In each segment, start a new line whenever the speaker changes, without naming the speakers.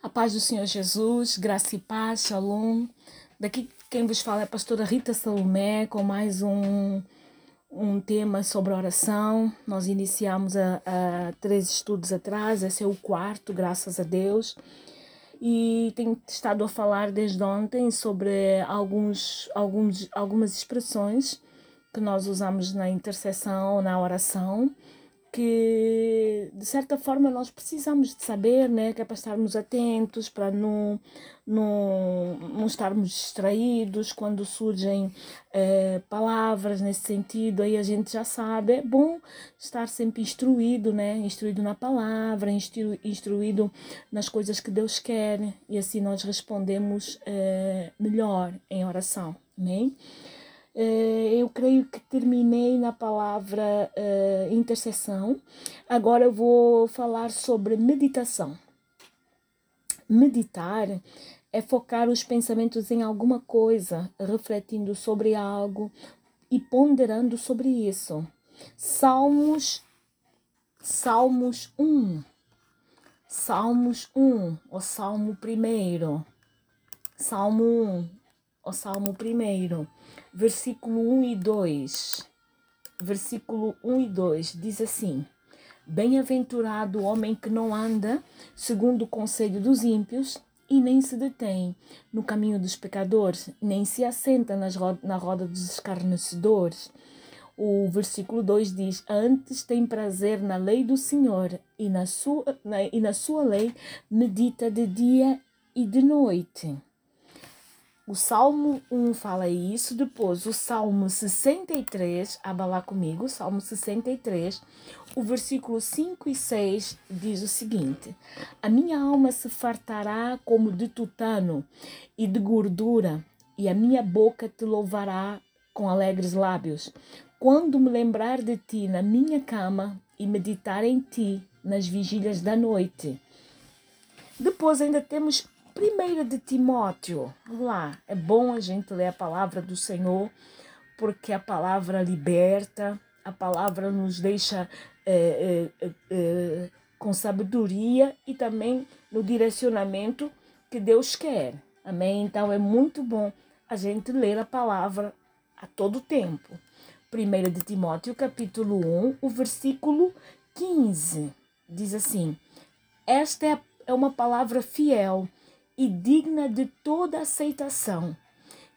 A paz do Senhor Jesus, graça e paz, shalom. Daqui quem vos fala é a pastora Rita Salomé com mais um, um tema sobre oração. Nós iniciamos a, a três estudos atrás, esse é o quarto, graças a Deus. E tenho estado a falar desde ontem sobre alguns, alguns, algumas expressões que nós usamos na intercessão, na oração que de certa forma nós precisamos de saber, né, que é para estarmos atentos, para não, não, não estarmos distraídos quando surgem eh, palavras nesse sentido, aí a gente já sabe, é bom estar sempre instruído, né, instruído na palavra, instru, instruído nas coisas que Deus quer, e assim nós respondemos eh, melhor em oração, amém? Eh, eu creio que terminei na palavra uh, intercessão. Agora eu vou falar sobre meditação. Meditar é focar os pensamentos em alguma coisa, refletindo sobre algo e ponderando sobre isso. Salmos, Salmos 1. Salmos 1, o Salmo 1. Salmo 1, o Salmo 1 versículo 1 e 2. Versículo 1 e 2 diz assim: Bem-aventurado o homem que não anda segundo o conselho dos ímpios e nem se detém no caminho dos pecadores, nem se assenta nas roda, na roda dos escarnecedores. O versículo 2 diz: Antes tem prazer na lei do Senhor, e na sua, na, e na sua lei medita de dia e de noite. O Salmo 1 fala isso, depois o Salmo 63, abalar comigo, Salmo 63, o versículo 5 e 6 diz o seguinte: A minha alma se fartará como de tutano e de gordura, e a minha boca te louvará com alegres lábios. Quando me lembrar de ti na minha cama e meditar em ti nas vigílias da noite. Depois ainda temos Primeira de Timóteo, vamos lá, é bom a gente ler a palavra do Senhor, porque a palavra liberta, a palavra nos deixa é, é, é, com sabedoria e também no direcionamento que Deus quer. Amém? Então é muito bom a gente ler a palavra a todo tempo. 1 de Timóteo, capítulo 1, o versículo 15, diz assim: Esta é, é uma palavra fiel e digna de toda aceitação,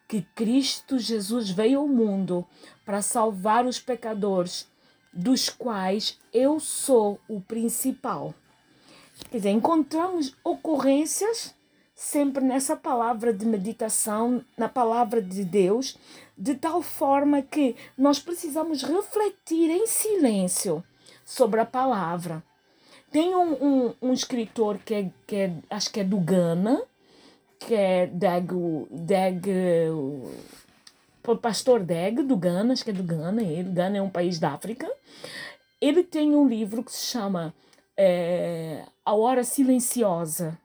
que Cristo Jesus veio ao mundo para salvar os pecadores, dos quais eu sou o principal. Quer dizer, encontramos ocorrências sempre nessa palavra de meditação, na palavra de Deus, de tal forma que nós precisamos refletir em silêncio sobre a palavra. Tem um, um, um escritor que, é, que é, acho que é do Ghana, que é Deg, Deg o pastor Deg do Ghana, acho que é do Ghana, ele, Ghana é um país da África. Ele tem um livro que se chama é, A Hora Silenciosa.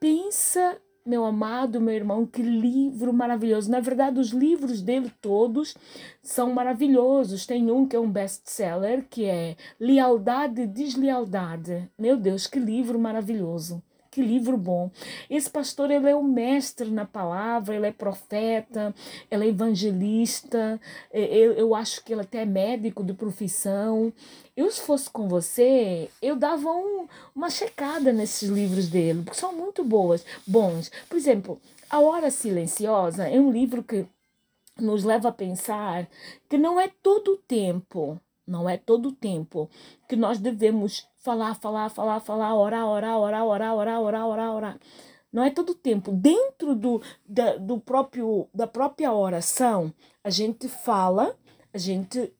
Pensa, meu amado, meu irmão, que livro maravilhoso. Na verdade, os livros dele todos são maravilhosos. Tem um que é um best-seller, que é Lealdade e Deslealdade. Meu Deus, que livro maravilhoso. Que livro bom. Esse pastor, ele é o mestre na palavra, ele é profeta, ele é evangelista, eu, eu acho que ele até é médico de profissão. Eu, se fosse com você, eu dava um, uma checada nesses livros dele, porque são muito boas, bons. Por exemplo, A Hora Silenciosa é um livro que nos leva a pensar que não é todo o tempo não é todo o tempo que nós devemos falar, falar, falar, falar, orar, orar, orar, orar, orar, orar, orar, orar. Não é todo o tempo. Dentro do, da, do próprio, da própria oração, a gente fala, a gente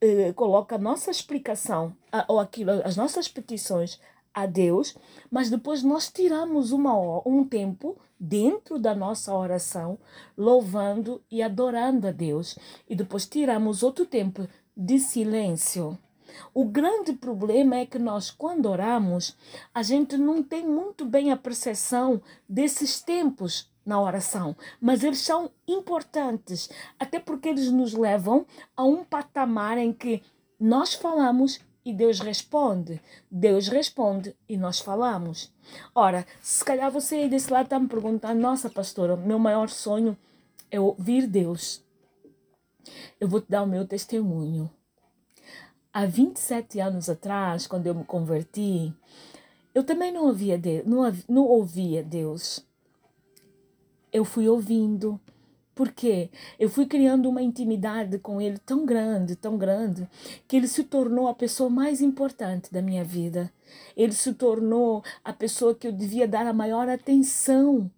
eh, coloca a nossa explicação, a, ou aquilo, as nossas petições a Deus, mas depois nós tiramos uma um tempo dentro da nossa oração, louvando e adorando a Deus, e depois tiramos outro tempo de silêncio. O grande problema é que nós, quando oramos, a gente não tem muito bem a percepção desses tempos na oração, mas eles são importantes, até porque eles nos levam a um patamar em que nós falamos e Deus responde. Deus responde e nós falamos. Ora, se calhar você aí desse lado está me perguntando: nossa, pastora, meu maior sonho é ouvir Deus. Eu vou te dar o meu testemunho. Há 27 anos atrás, quando eu me converti, eu também não ouvia Deus, não, não ouvia Deus. Eu fui ouvindo, porque eu fui criando uma intimidade com ele tão grande, tão grande, que ele se tornou a pessoa mais importante da minha vida. Ele se tornou a pessoa que eu devia dar a maior atenção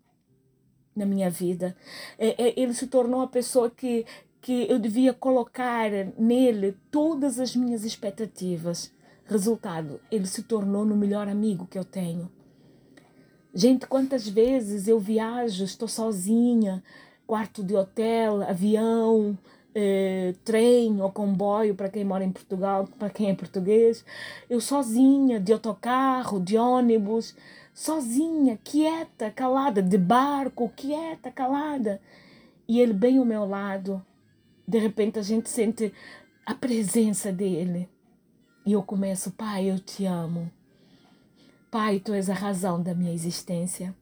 na minha vida. É, é, ele se tornou a pessoa que, que eu devia colocar nele todas as minhas expectativas. Resultado, ele se tornou no melhor amigo que eu tenho. Gente, quantas vezes eu viajo, estou sozinha, quarto de hotel, avião, eh, trem ou comboio para quem mora em Portugal, para quem é português. Eu sozinha, de autocarro, de ônibus, sozinha, quieta, calada, de barco, quieta, calada. E ele bem ao meu lado. De repente a gente sente a presença dele. E eu começo, Pai, eu te amo. Pai, tu és a razão da minha existência.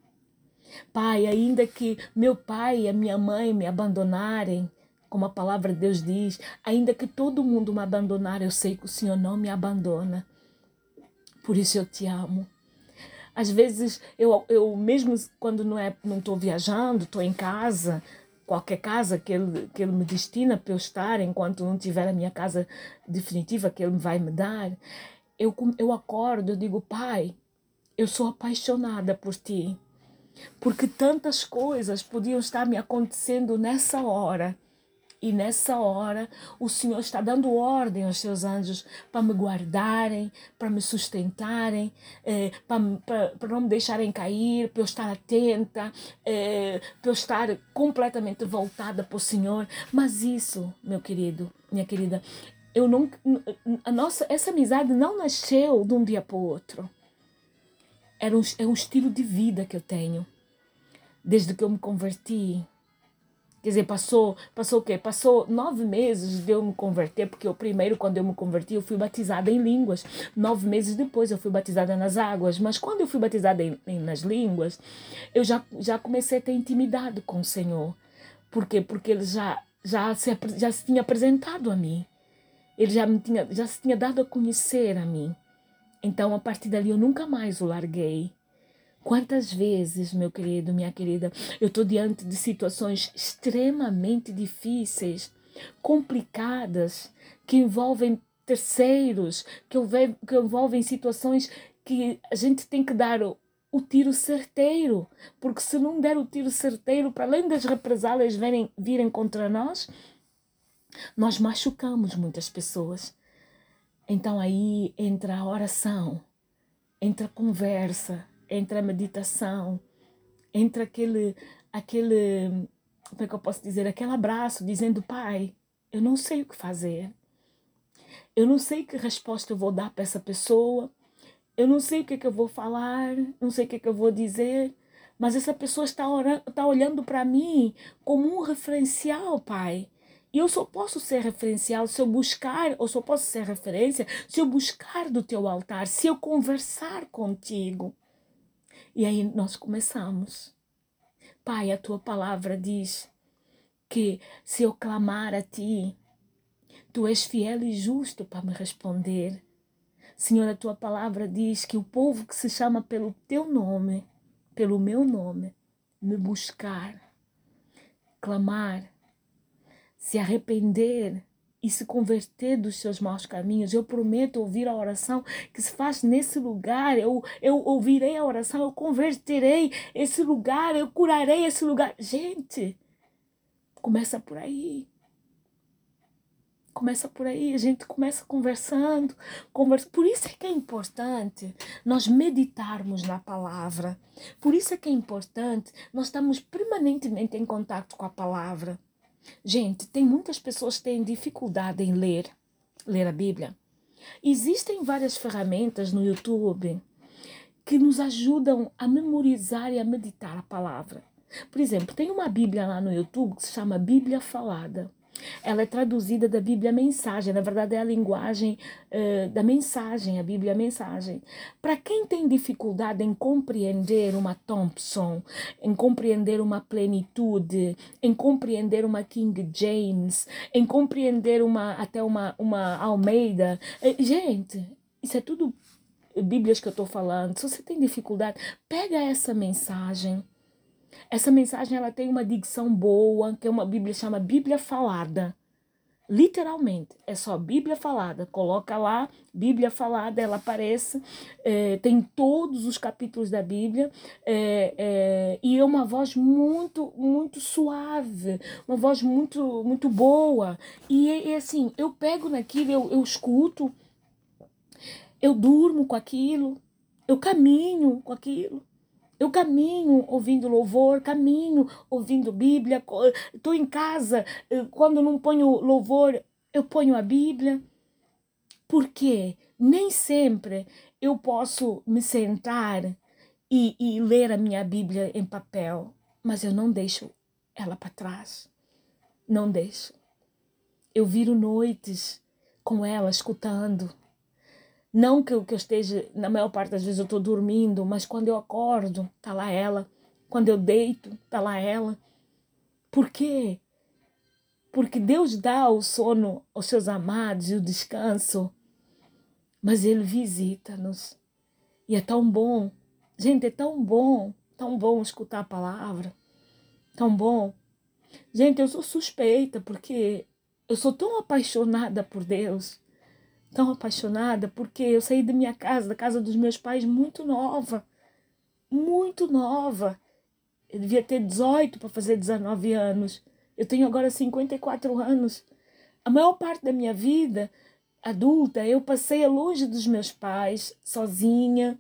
Pai, ainda que meu pai e a minha mãe me abandonarem, como a palavra de Deus diz, ainda que todo mundo me abandonar, eu sei que o Senhor não me abandona. Por isso eu te amo. Às vezes, eu, eu mesmo quando não é, não estou viajando, estou em casa, qualquer casa que ele, que ele me destina para eu estar, enquanto não tiver a minha casa definitiva que ele vai me dar, eu, eu acordo, eu digo, Pai, eu sou apaixonada por Ti porque tantas coisas podiam estar me acontecendo nessa hora. E nessa hora o Senhor está dando ordem aos seus anjos para me guardarem, para me sustentarem, eh, para, não me deixarem cair, para eu estar atenta, eh, para eu estar completamente voltada para o Senhor. Mas isso, meu querido, minha querida, eu não, a nossa, essa amizade não nasceu de um dia para o outro. Era um, é um estilo de vida que eu tenho desde que eu me converti. Quer dizer, passou, passou o quê? Passou nove meses de eu me converter, porque o primeiro, quando eu me converti, eu fui batizada em línguas. Nove meses depois eu fui batizada nas águas. Mas quando eu fui batizada em, em, nas línguas, eu já, já comecei a ter intimidade com o Senhor. Por quê? Porque ele já, já, se, já se tinha apresentado a mim. Ele já, me tinha, já se tinha dado a conhecer a mim. Então, a partir dali, eu nunca mais o larguei. Quantas vezes, meu querido, minha querida, eu estou diante de situações extremamente difíceis, complicadas, que envolvem terceiros, que, que envolvem situações que a gente tem que dar o, tiro certeiro, porque se não der o tiro certeiro, para além das represálias virem, virem contra nós, nós machucamos muitas pessoas. Então aí entra a oração, entra a conversa, entre a meditação, entre aquele, aquele, como é que eu posso dizer, aquele abraço dizendo, pai, eu não sei o que fazer. Eu não sei que resposta eu vou dar para essa pessoa. Eu não sei o que, é que eu vou falar, não sei o que, é que eu vou dizer, mas essa pessoa está, orando, está olhando para mim como um referencial, pai. E eu só posso ser referencial se eu buscar, ou só posso ser referência se eu buscar do teu altar, se eu conversar contigo. E aí nós começamos. Pai, a tua palavra diz que se eu clamar a ti, tu és fiel e justo para me responder. Senhor, a tua palavra diz que o povo que se chama pelo teu nome, pelo meu nome, me buscar, clamar, se arrepender, e se converter dos seus maus caminhos. Eu prometo ouvir a oração que se faz nesse lugar. Eu, eu ouvirei a oração, eu converterei esse lugar, eu curarei esse lugar. Gente, começa por aí. Começa por aí, a gente começa conversando, conversa. Por isso é que é importante nós meditarmos na palavra. Por isso é que é importante nós estamos permanentemente em contato com a palavra. Gente, tem muitas pessoas que têm dificuldade em ler, ler a Bíblia. Existem várias ferramentas no YouTube que nos ajudam a memorizar e a meditar a palavra. Por exemplo, tem uma Bíblia lá no YouTube que se chama Bíblia Falada. Ela é traduzida da Bíblia Mensagem, na verdade é a linguagem uh, da mensagem, a Bíblia Mensagem. Para quem tem dificuldade em compreender uma Thompson, em compreender uma plenitude, em compreender uma King James, em compreender uma até uma, uma Almeida, uh, gente, isso é tudo Bíblias que eu estou falando. Se você tem dificuldade, pega essa mensagem essa mensagem ela tem uma dicção boa, que é uma Bíblia chama Bíblia falada. Literalmente, é só Bíblia falada. Coloca lá, Bíblia falada, ela aparece, é, tem todos os capítulos da Bíblia, é, é, e é uma voz muito, muito suave, uma voz muito, muito boa. E, e assim, eu pego naquilo, eu, eu escuto, eu durmo com aquilo, eu caminho com aquilo. Eu caminho ouvindo louvor, caminho ouvindo Bíblia. Estou em casa, eh, quando não ponho louvor, eu ponho a Bíblia. Porque nem sempre eu posso me sentar e, e ler a minha Bíblia em papel, mas eu não deixo ela para trás. Não deixo. Eu viro noites com ela, escutando não que, que eu esteja, na maior parte das vezes eu estou dormindo, mas quando eu acordo, tá lá ela. Quando eu deito, tá lá ela. Por quê? Porque Deus dá o sono aos seus amados e o descanso, mas Ele visita-nos. E é tão bom, gente, é tão bom, tão bom escutar a palavra, tão bom. Gente, eu sou suspeita porque eu sou tão apaixonada por Deus tão apaixonada porque eu saí da minha casa, da casa dos meus pais, muito nova. Muito nova. Eu devia ter 18 para fazer 19 anos. Eu tenho agora 54 anos. A maior parte da minha vida adulta eu passei longe dos meus pais, sozinha.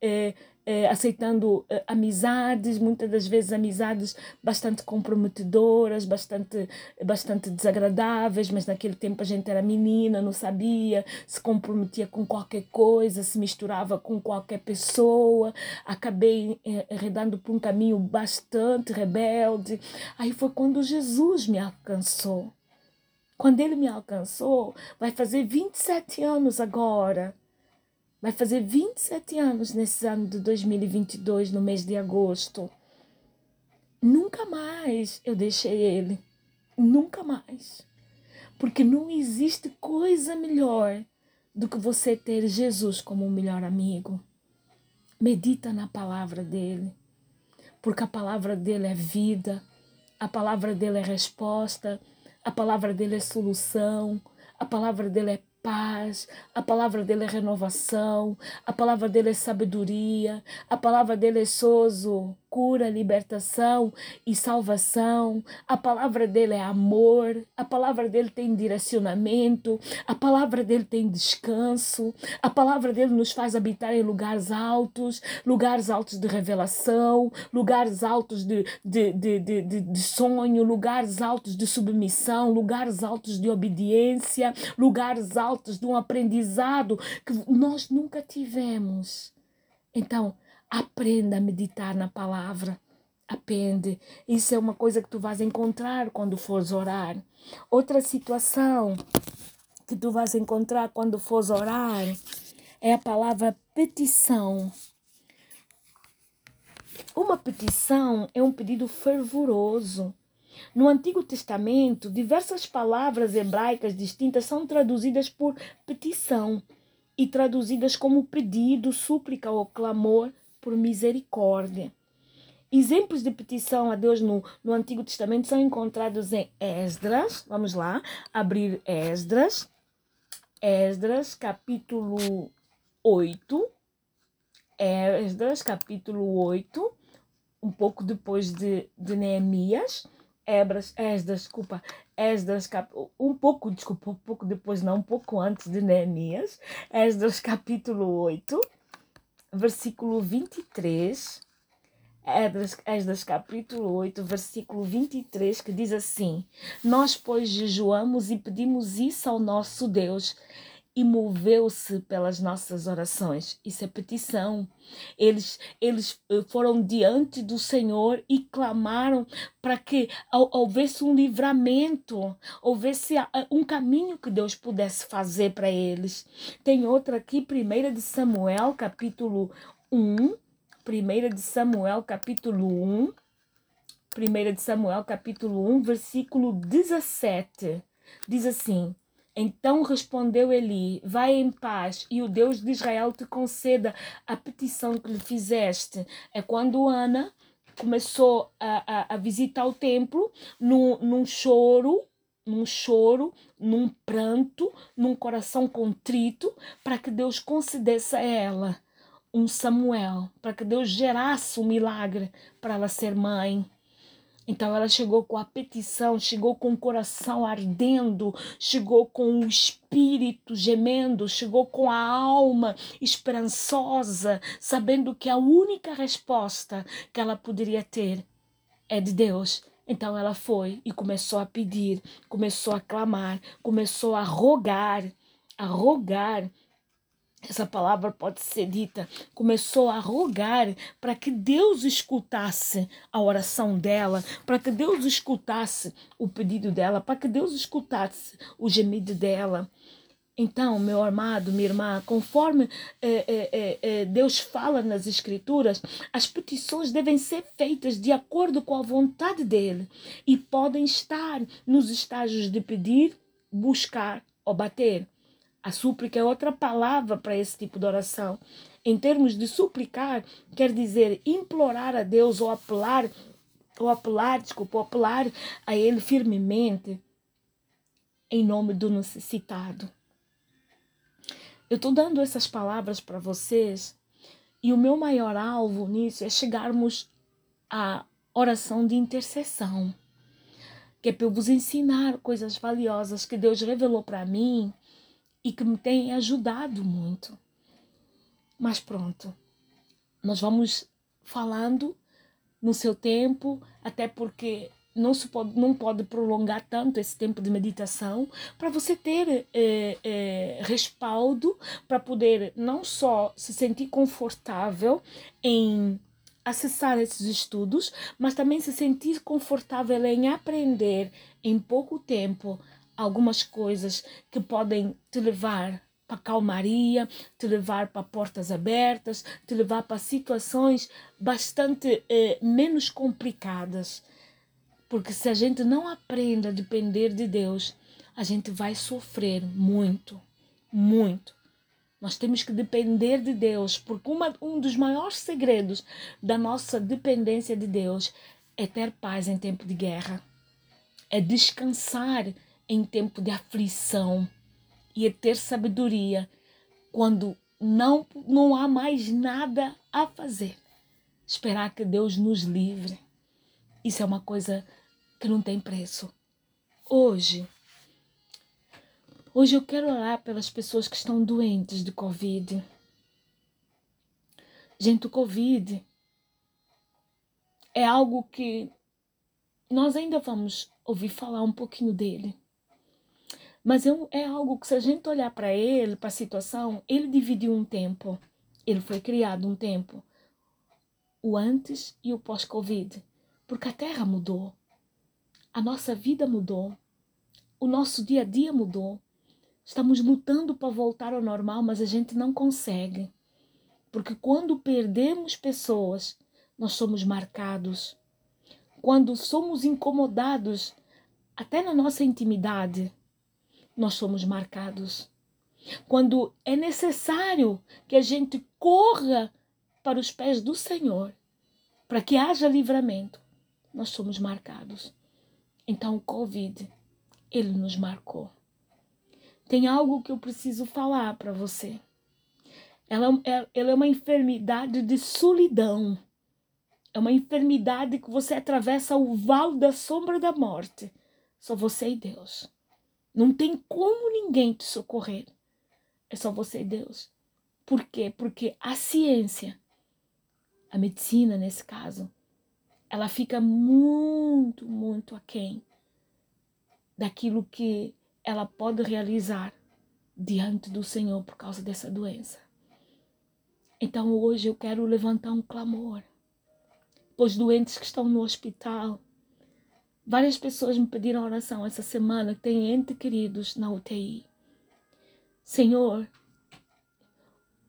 É, é, aceitando é, amizades, muitas das vezes amizades bastante comprometedoras, bastante, bastante desagradáveis, mas naquele tempo a gente era menina, não sabia, se comprometia com qualquer coisa, se misturava com qualquer pessoa, acabei enredando por um caminho bastante rebelde. Aí foi quando Jesus me alcançou. Quando ele me alcançou, vai fazer 27 anos agora Vai fazer 27 anos nesse ano de 2022, no mês de agosto. Nunca mais eu deixei ele. Nunca mais. Porque não existe coisa melhor do que você ter Jesus como o melhor amigo. Medita na palavra dele. Porque a palavra dele é vida, a palavra dele é resposta, a palavra dele é solução, a palavra dele é paz, a palavra dele é renovação, a palavra dele é sabedoria, a palavra dele é sozo, cura, libertação e salvação. A palavra dele é amor, a palavra dele tem direcionamento, a palavra dele tem descanso, a palavra dele nos faz habitar em lugares altos, lugares altos de revelação, lugares altos de, de, de, de, de, sonho, lugares altos de submissão, lugares altos de obediência, lugares altos de um aprendizado que nós nunca tivemos. Então, aprenda a meditar na palavra. Aprende. Isso é uma coisa que tu vais encontrar quando fores orar. Outra situação que tu vais encontrar quando fores orar é a palavra petição. Uma petição é um pedido fervoroso no Antigo Testamento, diversas palavras hebraicas distintas são traduzidas por petição e traduzidas como pedido, súplica ou clamor por misericórdia. Exemplos de petição a Deus no, no Antigo Testamento são encontrados em Esdras. Vamos lá, abrir Esdras. Esdras, capítulo 8. Esdras, capítulo 8. Um pouco depois de, de Neemias. Ebras, Esdras, desculpa, Esdras, cap... um pouco, desculpa, um pouco depois, não, um pouco antes de Neemias, Esdras capítulo 8, versículo 23, Esdras, Esdras capítulo 8, versículo 23, que diz assim: Nós, pois, jejuamos e pedimos isso ao nosso Deus, e moveu-se pelas nossas orações. Isso é petição. Eles, eles eh, foram diante do Senhor e clamaram para que houvesse um livramento, houvesse um caminho que Deus pudesse fazer para eles. Tem outra aqui, 1 de Samuel, capítulo 1. 1 de Samuel, capítulo 1. 1 de Samuel, capítulo 1, versículo 17. Diz assim: então respondeu Eli: Vai em paz, e o Deus de Israel te conceda a petição que lhe fizeste. É quando Ana começou a, a, a visitar o templo num, num choro, num choro, num pranto, num coração contrito, para que Deus concedesse a ela um Samuel, para que Deus gerasse um milagre para ela ser mãe. Então ela chegou com a petição, chegou com o coração ardendo, chegou com o espírito gemendo, chegou com a alma esperançosa, sabendo que a única resposta que ela poderia ter é de Deus. Então ela foi e começou a pedir, começou a clamar, começou a rogar, a rogar essa palavra pode ser dita, começou a rogar para que Deus escutasse a oração dela, para que Deus escutasse o pedido dela, para que Deus escutasse o gemido dela. Então, meu amado, minha irmã, conforme é, é, é, Deus fala nas Escrituras, as petições devem ser feitas de acordo com a vontade dele e podem estar nos estágios de pedir, buscar ou bater. A súplica é outra palavra para esse tipo de oração. Em termos de suplicar, quer dizer implorar a Deus ou apelar, ou apelar, desculpa, ou apelar a Ele firmemente em nome do necessitado. Eu estou dando essas palavras para vocês e o meu maior alvo nisso é chegarmos à oração de intercessão, que é para eu vos ensinar coisas valiosas que Deus revelou para mim e que me tem ajudado muito. Mas pronto, nós vamos falando no seu tempo, até porque não, se pode, não pode prolongar tanto esse tempo de meditação para você ter é, é, respaldo para poder não só se sentir confortável em acessar esses estudos, mas também se sentir confortável em aprender em pouco tempo algumas coisas que podem te levar para calmaria, te levar para portas abertas, te levar para situações bastante eh, menos complicadas. Porque se a gente não aprende a depender de Deus, a gente vai sofrer muito, muito. Nós temos que depender de Deus, porque uma, um dos maiores segredos da nossa dependência de Deus é ter paz em tempo de guerra, é descansar em tempo de aflição e é ter sabedoria quando não, não há mais nada a fazer. Esperar que Deus nos livre. Isso é uma coisa que não tem preço. Hoje, hoje eu quero orar pelas pessoas que estão doentes de Covid. Gente, o Covid é algo que nós ainda vamos ouvir falar um pouquinho dele. Mas é, é algo que, se a gente olhar para ele, para a situação, ele dividiu um tempo. Ele foi criado um tempo. O antes e o pós-Covid. Porque a Terra mudou. A nossa vida mudou. O nosso dia a dia mudou. Estamos lutando para voltar ao normal, mas a gente não consegue. Porque quando perdemos pessoas, nós somos marcados. Quando somos incomodados, até na nossa intimidade, nós somos marcados. Quando é necessário que a gente corra para os pés do Senhor, para que haja livramento, nós somos marcados. Então, o Covid, ele nos marcou. Tem algo que eu preciso falar para você. Ela, é, ela é uma enfermidade de solidão. É uma enfermidade que você atravessa o vale da sombra da morte. Só você e Deus. Não tem como ninguém te socorrer. É só você e Deus. Por quê? Porque a ciência, a medicina nesse caso, ela fica muito, muito aquém daquilo que ela pode realizar diante do Senhor por causa dessa doença. Então hoje eu quero levantar um clamor os doentes que estão no hospital. Várias pessoas me pediram oração essa semana que têm entes queridos na UTI. Senhor,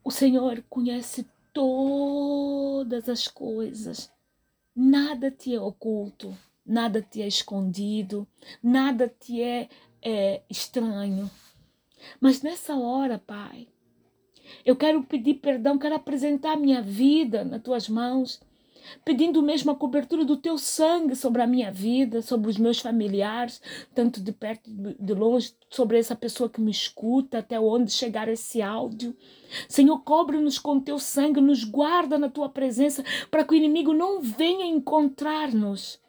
o Senhor conhece todas as coisas. Nada te é oculto, nada te é escondido, nada te é, é estranho. Mas nessa hora, Pai, eu quero pedir perdão, quero apresentar minha vida nas tuas mãos pedindo mesmo a cobertura do teu sangue sobre a minha vida, sobre os meus familiares, tanto de perto de longe, sobre essa pessoa que me escuta, até onde chegar esse áudio. Senhor, cobre-nos com teu sangue, nos guarda na tua presença, para que o inimigo não venha encontrar-nos.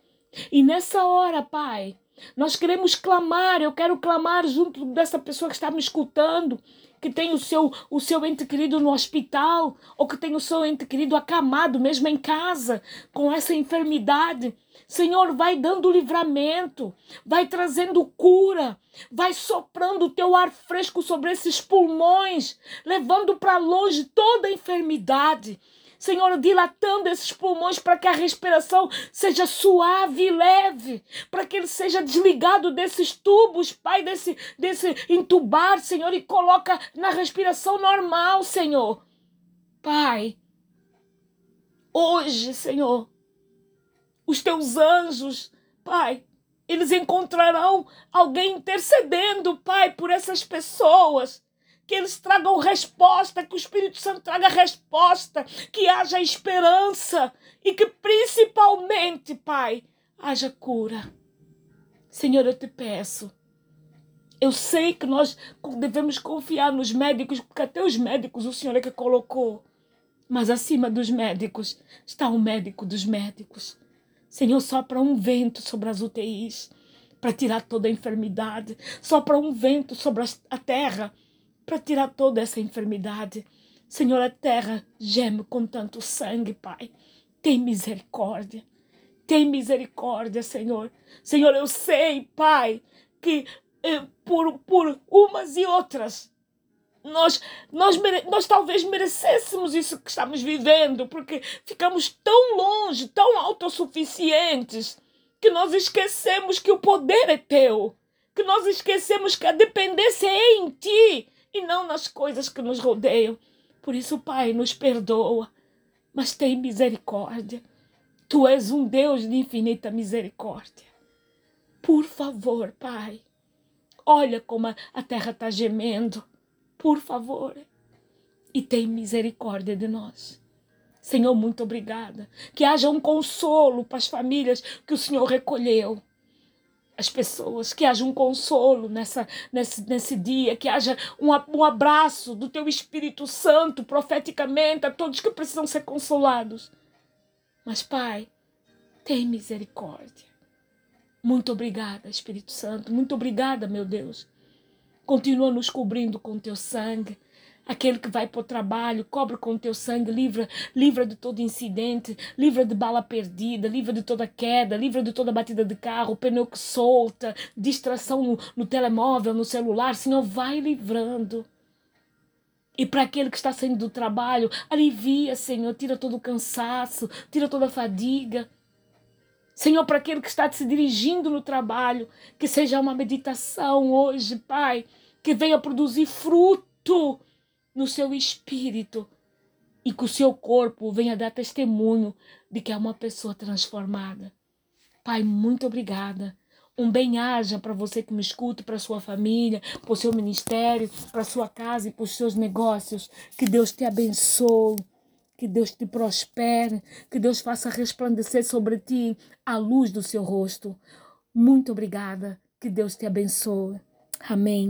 E nessa hora, Pai, nós queremos clamar, eu quero clamar junto dessa pessoa que está me escutando que tem o seu, o seu ente querido no hospital, ou que tem o seu ente querido acamado, mesmo em casa, com essa enfermidade. Senhor, vai dando livramento, vai trazendo cura, vai soprando o teu ar fresco sobre esses pulmões, levando para longe toda a enfermidade. Senhor, dilatando esses pulmões para que a respiração seja suave e leve, para que ele seja desligado desses tubos, Pai, desse, desse entubar, Senhor, e coloca na respiração normal, Senhor. Pai, hoje, Senhor, os teus anjos, Pai, eles encontrarão alguém intercedendo, Pai, por essas pessoas que eles tragam resposta, que o Espírito Santo traga resposta, que haja esperança e que principalmente, Pai, haja cura. Senhor, eu te peço. Eu sei que nós devemos confiar nos médicos, porque até os médicos o Senhor é que colocou. Mas acima dos médicos está o médico dos médicos. Senhor, sopra um vento sobre as UTIs para tirar toda a enfermidade. Sopra um vento sobre a terra para tirar toda essa enfermidade. Senhor, a terra geme com tanto sangue, Pai. Tem misericórdia. Tem misericórdia, Senhor. Senhor, eu sei, Pai, que eh, por, por umas e outras nós, nós, nós talvez merecêssemos isso que estamos vivendo, porque ficamos tão longe, tão autossuficientes, que nós esquecemos que o poder é teu, que nós esquecemos que a dependência é em ti, e não nas coisas que nos rodeiam. Por isso, Pai, nos perdoa, mas tem misericórdia. Tu és um Deus de infinita misericórdia. Por favor, Pai, olha como a terra está gemendo. Por favor, e tem misericórdia de nós. Senhor, muito obrigada. Que haja um consolo para as famílias que o Senhor recolheu as pessoas, que haja um consolo nessa, nesse, nesse dia, que haja um, um abraço do teu Espírito Santo profeticamente a todos que precisam ser consolados. Mas, Pai, tem misericórdia. Muito obrigada, Espírito Santo. Muito obrigada, meu Deus. Continua nos cobrindo com teu sangue aquele que vai para o trabalho, cobre com o teu sangue, livra, livra de todo incidente, livra de bala perdida, livra de toda queda, livra de toda batida de carro, pneu que solta, distração no, no telemóvel, no celular, Senhor, vai livrando. E para aquele que está saindo do trabalho, alivia, Senhor, tira todo o cansaço, tira toda a fadiga. Senhor, para aquele que está se dirigindo no trabalho, que seja uma meditação hoje, Pai, que venha produzir fruto no seu espírito e que o seu corpo venha dar testemunho de que é uma pessoa transformada. Pai, muito obrigada. Um bem-aja para você que me escuta, para sua família, para o seu ministério, para sua casa e para os seus negócios. Que Deus te abençoe, que Deus te prospere, que Deus faça resplandecer sobre ti a luz do seu rosto. Muito obrigada. Que Deus te abençoe. Amém.